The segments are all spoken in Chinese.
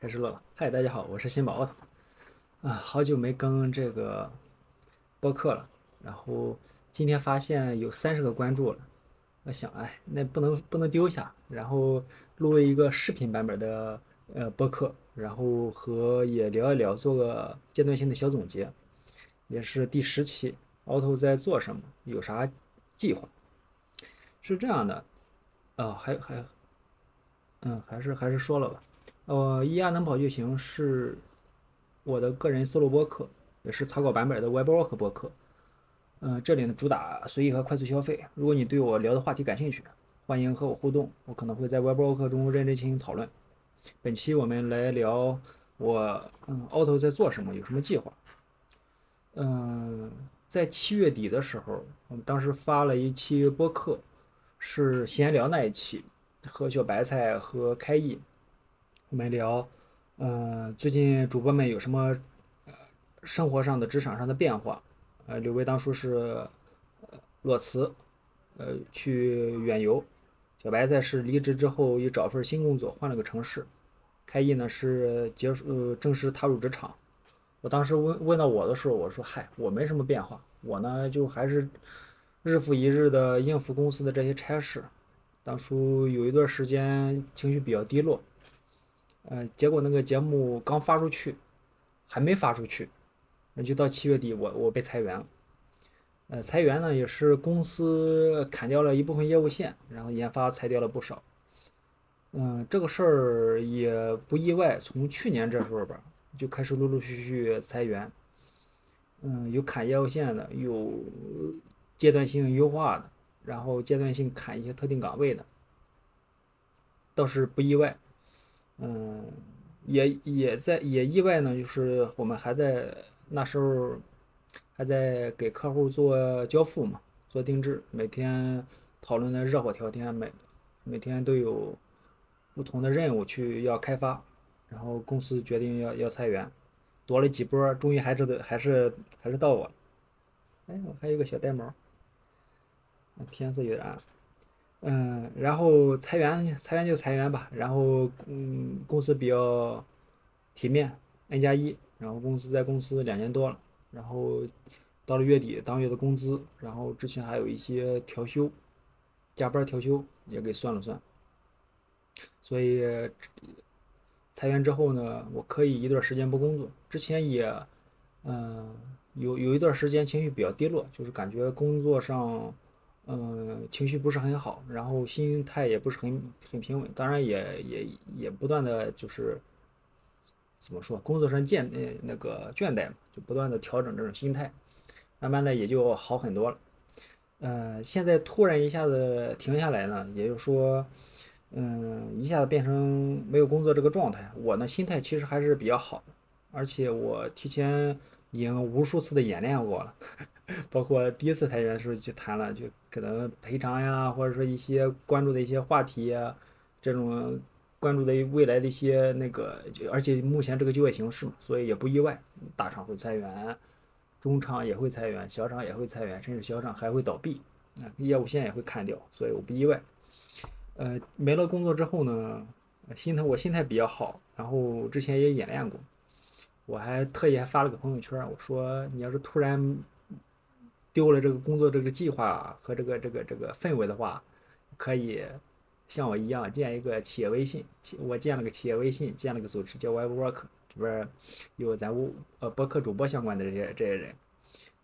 开始录了。嗨，大家好，我是新宝奥特。啊，好久没更这个播客了。然后今天发现有三十个关注了，我想，哎，那不能不能丢下。然后录了一个视频版本的呃播客，然后和也聊一聊，做个阶段性的小总结，也是第十期。奥特在做什么？有啥计划？是这样的，啊，还还，嗯，还是还是说了吧。呃，一压能跑就行是我的个人思路播客，也是草稿版本的 Webwork 播客。嗯，这里呢主打随意和快速消费。如果你对我聊的话题感兴趣，欢迎和我互动，我可能会在 Webwork 中认真进行讨论。本期我们来聊我嗯 Auto 在做什么，有什么计划。嗯，在七月底的时候，我们当时发了一期播客，是闲聊那一期，和小白菜和开义。我们聊，嗯，最近主播们有什么呃生活上的、职场上的变化？呃，刘威当初是裸辞，呃，去远游；小白菜是离职之后又找份新工作，换了个城市；开业呢是结束呃正式踏入职场。我当时问问到我的时候，我说：“嗨，我没什么变化，我呢就还是日复一日的应付公司的这些差事。当初有一段时间情绪比较低落。”呃，结果那个节目刚发出去，还没发出去，那就到七月底，我我被裁员了。呃，裁员呢也是公司砍掉了一部分业务线，然后研发裁掉了不少。嗯，这个事儿也不意外，从去年这时候吧，就开始陆陆续续裁员。嗯，有砍业务线的，有阶段性优化的，然后阶段性砍一些特定岗位的，倒是不意外。嗯，也也在也意外呢，就是我们还在那时候还在给客户做交付嘛，做定制，每天讨论的热火朝天，每每天都有不同的任务去要开发，然后公司决定要要裁员，躲了几波，终于还是还是还是到我了。哎，我还有个小呆毛，天色有点暗。嗯，然后裁员，裁员就裁员吧。然后，嗯，公司比较体面，N 加一。然后公司在公司两年多了。然后到了月底，当月的工资，然后之前还有一些调休，加班调休也给算了算。所以裁员之后呢，我可以一段时间不工作。之前也，嗯，有有一段时间情绪比较低落，就是感觉工作上。嗯，情绪不是很好，然后心态也不是很很平稳，当然也也也不断的就是怎么说，工作上倦呃那个倦怠嘛，就不断的调整这种心态，慢慢的也就好很多了。嗯，现在突然一下子停下来呢，也就是说，嗯，一下子变成没有工作这个状态，我呢心态其实还是比较好的，而且我提前已经无数次的演练过了。包括第一次裁员的时候就谈了，就可能赔偿呀，或者说一些关注的一些话题呀，这种关注的未来的一些那个，而且目前这个就业形势嘛，所以也不意外，大厂会裁员，中厂也会裁员，小厂也会裁员，甚至小厂还会倒闭，啊，业务线也会砍掉，所以我不意外。呃，没了工作之后呢，心态我心态比较好，然后之前也演练过，我还特意还发了个朋友圈，我说你要是突然。丢了这个工作这个计划和这个这个这个氛围的话，可以像我一样建一个企业微信。我建了个企业微信，建了个组织叫 Webwork，这边有咱屋呃博客主播相关的这些这些人。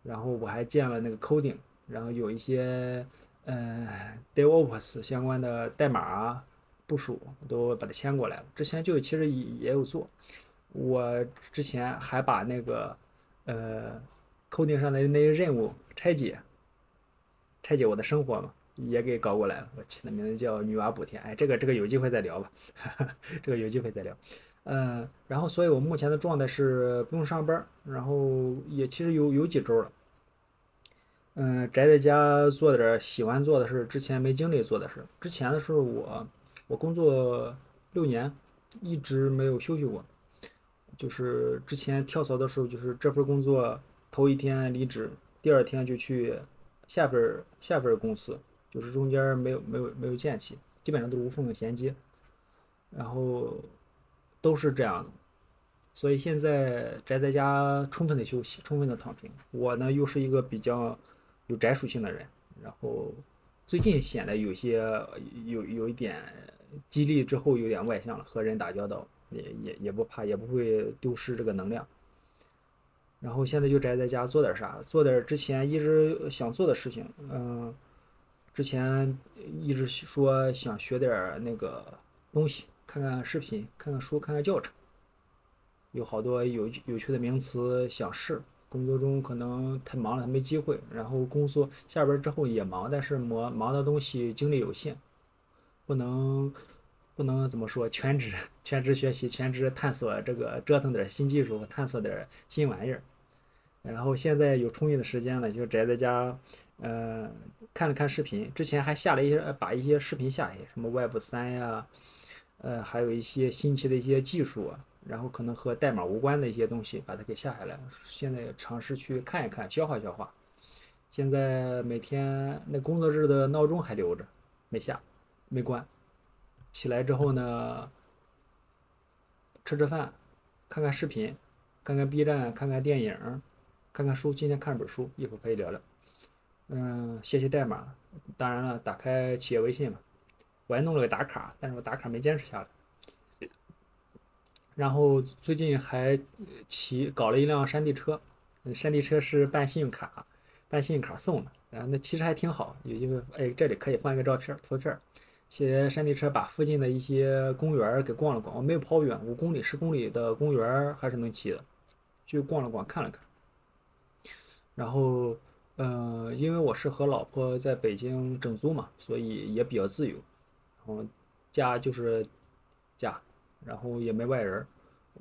然后我还建了那个 Coding，然后有一些呃 DevOps 相关的代码部署都把它迁过来了。之前就其实也也有做，我之前还把那个呃。头顶上的那些任务拆解，拆解我的生活嘛，也给搞过来了。我起的名字叫“女娲补天”。哎，这个这个有机会再聊吧，这个有机会再聊。嗯，然后，所以我目前的状态是不用上班，然后也其实有有几周了。嗯，宅在家做点喜欢做的事，之前没精力做的事。之前的时候，我我工作六年，一直没有休息过。就是之前跳槽的时候，就是这份工作。头一天离职，第二天就去下份下份公司，就是中间没有没有没有间隙，基本上都是无缝的衔接。然后都是这样的。所以现在宅在家，充分的休息，充分的躺平。我呢，又是一个比较有宅属性的人，然后最近显得有些有有一点激励之后有点外向了，和人打交道也也也不怕，也不会丢失这个能量。然后现在就宅在家做点啥，做点之前一直想做的事情。嗯，之前一直说想学点那个东西，看看视频，看看书，看看教程。有好多有有趣的名词想试，工作中可能太忙了，没机会。然后工作下班之后也忙，但是忙忙的东西精力有限，不能不能怎么说全职全职学习，全职探索这个折腾点新技术，探索点新玩意儿。然后现在有充裕的时间了，就宅在家，呃，看了看视频。之前还下了一些把一些视频下去，什么 Web 三呀，呃，还有一些新奇的一些技术。然后可能和代码无关的一些东西，把它给下下来。现在尝试去看一看，消化消化。现在每天那工作日的闹钟还留着，没下，没关。起来之后呢，吃吃饭，看看视频，看看 B 站，看看电影，看看书。今天看本书，一会儿可以聊聊。嗯，写写代码。当然了，打开企业微信嘛。我还弄了个打卡，但是我打卡没坚持下来。然后最近还骑搞了一辆山地车，山地车是办信用卡，办信用卡送的，然后那其实还挺好，有一个哎这里可以放一个照片图片，骑山地车把附近的一些公园给逛了逛，我没有跑远，五公里十公里的公园还是能骑的，去逛了逛看了看，然后嗯因为我是和老婆在北京整租嘛，所以也比较自由，然后家就是家。然后也没外人，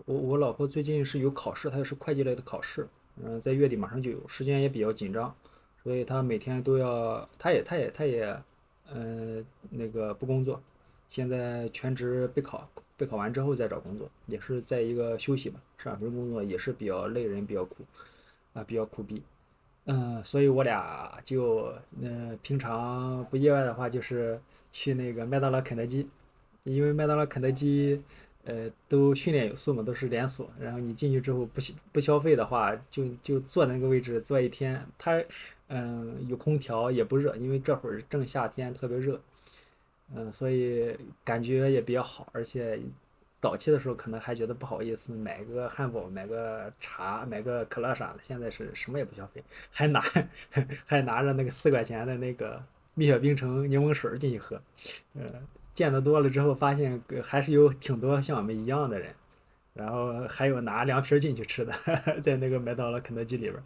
我我老婆最近是有考试，她是会计类的考试，嗯，在月底马上就有，时间也比较紧张，所以她每天都要，她也她也她也，呃，那个不工作，现在全职备考，备考完之后再找工作，也是在一个休息吧，上份工作也是比较累人，比较苦，啊，比较苦逼，嗯，所以我俩就，嗯，平常不意外的话就是去那个麦当劳、肯德基，因为麦当劳、肯德基。呃，都训练有素嘛，都是连锁。然后你进去之后不不消费的话，就就坐那个位置坐一天。它，嗯，有空调也不热，因为这会儿正夏天，特别热。嗯，所以感觉也比较好。而且早期的时候可能还觉得不好意思，买个汉堡、买个茶、买个可乐啥的。现在是什么也不消费，还拿 还拿着那个四块钱的那个蜜雪冰城柠檬水进去喝，嗯。见得多了之后，发现还是有挺多像我们一样的人，然后还有拿凉皮进去吃的，在那个麦当劳、肯德基里边儿，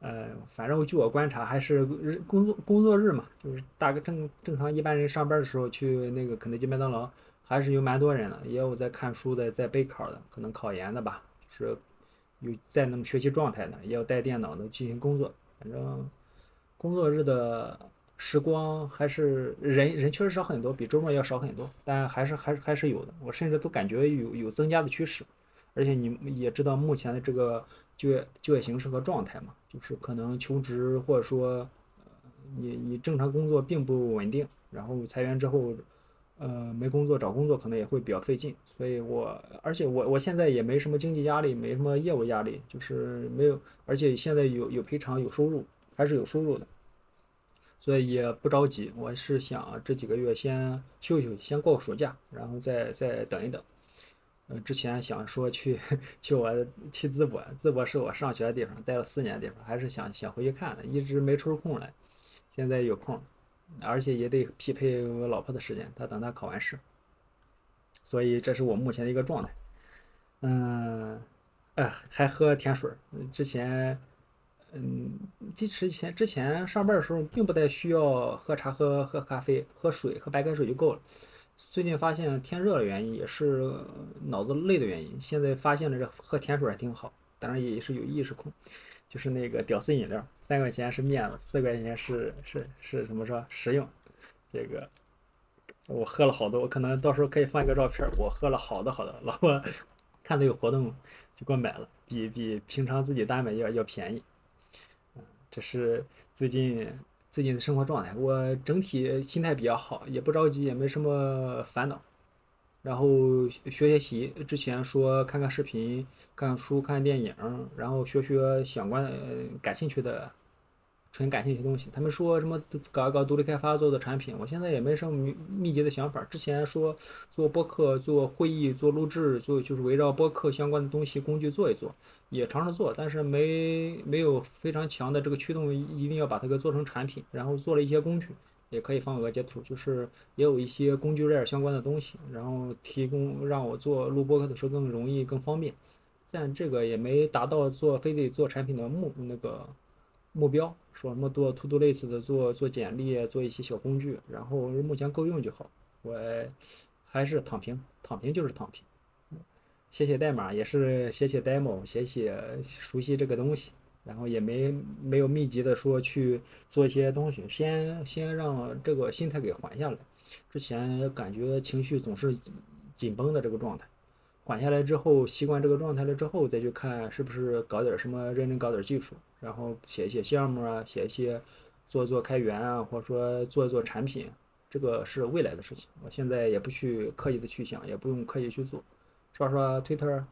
呃，反正据我观察，还是日工作工作日嘛，就是大概正正常一般人上班的时候去那个肯德基、麦当劳，还是有蛮多人的，也有在看书的，在备考的，可能考研的吧，是有在那么学习状态的，也有带电脑的进行工作，反正工作日的。时光还是人人确实少很多，比周末要少很多，但还是还是还是有的。我甚至都感觉有有增加的趋势，而且你也知道目前的这个就业就业形势和状态嘛，就是可能求职或者说你你正常工作并不稳定，然后裁员之后，呃没工作找工作可能也会比较费劲。所以我而且我我现在也没什么经济压力，没什么业务压力，就是没有，而且现在有有赔偿有收入，还是有收入的。所以也不着急，我是想这几个月先休息休息，先过个暑假，然后再再等一等。呃，之前想说去 去我去淄博，淄博是我上学的地方，待了四年的地方，还是想想回去看的，一直没抽空来。现在有空，而且也得匹配我老婆的时间，她等她考完试。所以这是我目前的一个状态。嗯，哎，还喝甜水，之前。嗯，之前之前上班的时候，并不太需要喝茶、喝喝咖啡、喝水、喝白开水就够了。最近发现天热的原因，也是脑子累的原因。现在发现了这喝甜水还挺好，当然也是有意识控，就是那个屌丝饮料，三块钱是面子，四块钱是是是怎么说实用。这个我喝了好多，我可能到时候可以放一个照片，我喝了好多好多。老婆看到有活动就给我买了，比比平常自己单买要要便宜。这是最近最近的生活状态，我整体心态比较好，也不着急，也没什么烦恼。然后学学习。之前说看看视频、看看书、看看电影，然后学学相关的、感兴趣的。纯感兴趣的东西，他们说什么搞一搞独立开发做的产品，我现在也没什么密密集的想法。之前说做播客、做会议、做录制，做就是围绕播客相关的东西工具做一做，也尝试做，但是没没有非常强的这个驱动，一定要把它给做成产品。然后做了一些工具，也可以放个截图，就是也有一些工具链相关的东西，然后提供让我做录播客的时候更容易、更方便。但这个也没达到做非得做产品的目那个。目标说什么做 to do list 的做做简历，做一些小工具，然后目前够用就好。我还是躺平，躺平就是躺平。写写代码也是写写 demo，写写熟悉这个东西，然后也没没有密集的说去做一些东西，先先让这个心态给缓下来。之前感觉情绪总是紧绷的这个状态。缓下来之后，习惯这个状态了之后，再去看是不是搞点什么，认真搞点技术，然后写一写项目啊，写一些做做开源啊，或者说做做产品，这个是未来的事情。我现在也不去刻意的去想，也不用刻意去做，刷刷 Twitter，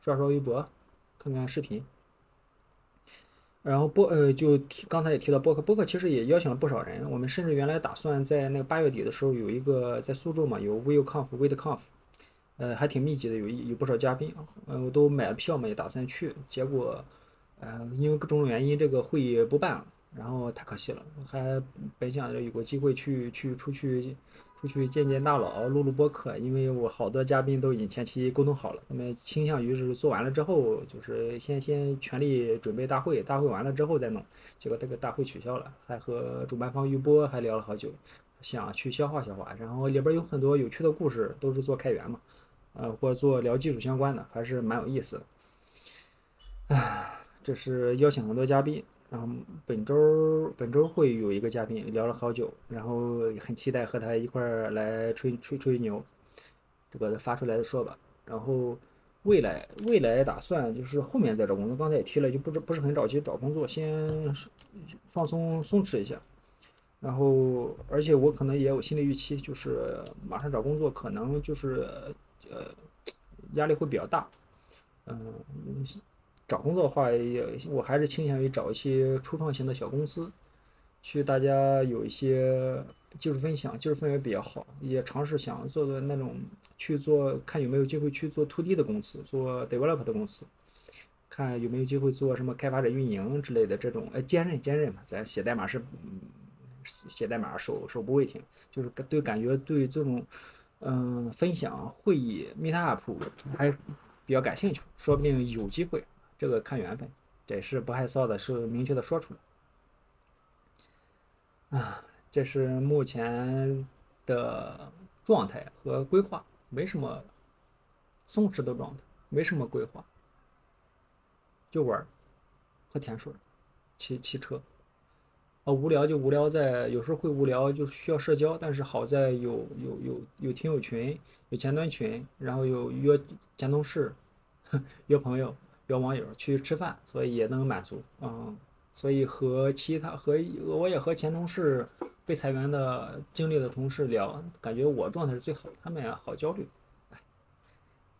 刷刷微博，看看视频。然后播呃，就提刚才也提到播客，播客其实也邀请了不少人。我们甚至原来打算在那个八月底的时候有一个在苏州嘛，有 WillConf、WeConf。呃，还挺密集的，有有不少嘉宾，嗯，我都买了票嘛，也打算去，结果，呃，因为各种原因，这个会议不办了，然后太可惜了，还本想着有个机会去去出去出去见见大佬，录录播客，因为我好多嘉宾都已经前期沟通好了，他们倾向于是做完了之后，就是先先全力准备大会，大会完了之后再弄，结果这个大会取消了，还和主办方预播还聊了好久，想去消化消化，然后里边有很多有趣的故事，都是做开源嘛。呃，或者做聊技术相关的，还是蛮有意思的。唉，这是邀请很多嘉宾，然后本周本周会有一个嘉宾聊了好久，然后很期待和他一块儿来吹吹吹牛，这个发出来的说吧。然后未来未来打算就是后面再找工作，刚才也提了，就不是不是很着急找工作，先放松松弛一下。然后而且我可能也有心理预期，就是马上找工作可能就是。呃，压力会比较大。嗯，找工作的话，也我还是倾向于找一些初创型的小公司，去大家有一些技术分享，技术氛围比较好，也尝试想做的那种去做，看有没有机会去做 to D 的公司，做 develop 的公司，看有没有机会做什么开发者运营之类的这种，呃，兼任兼任嘛，咱写代码是，嗯写代码手手不会停，就是对感觉对这种。嗯，分享会议 meet up 还比较感兴趣，说不定有机会，这个看缘分，这是不害臊的，是明确的说出来。啊，这是目前的状态和规划，没什么松弛的状态，没什么规划，就玩和甜水，骑骑车。啊，无聊就无聊在，有时候会无聊，就需要社交。但是好在有有有有听友群，有前端群，然后有约前同事、约朋友、约网友去吃饭，所以也能满足。嗯，所以和其他和我也和前同事被裁员的经历的同事聊，感觉我状态是最好，他们也好焦虑。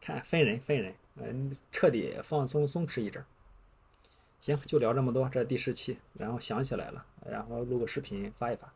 看分人分人，嗯，彻底放松松弛一阵。行，就聊这么多，这第十期，然后想起来了，然后录个视频发一发。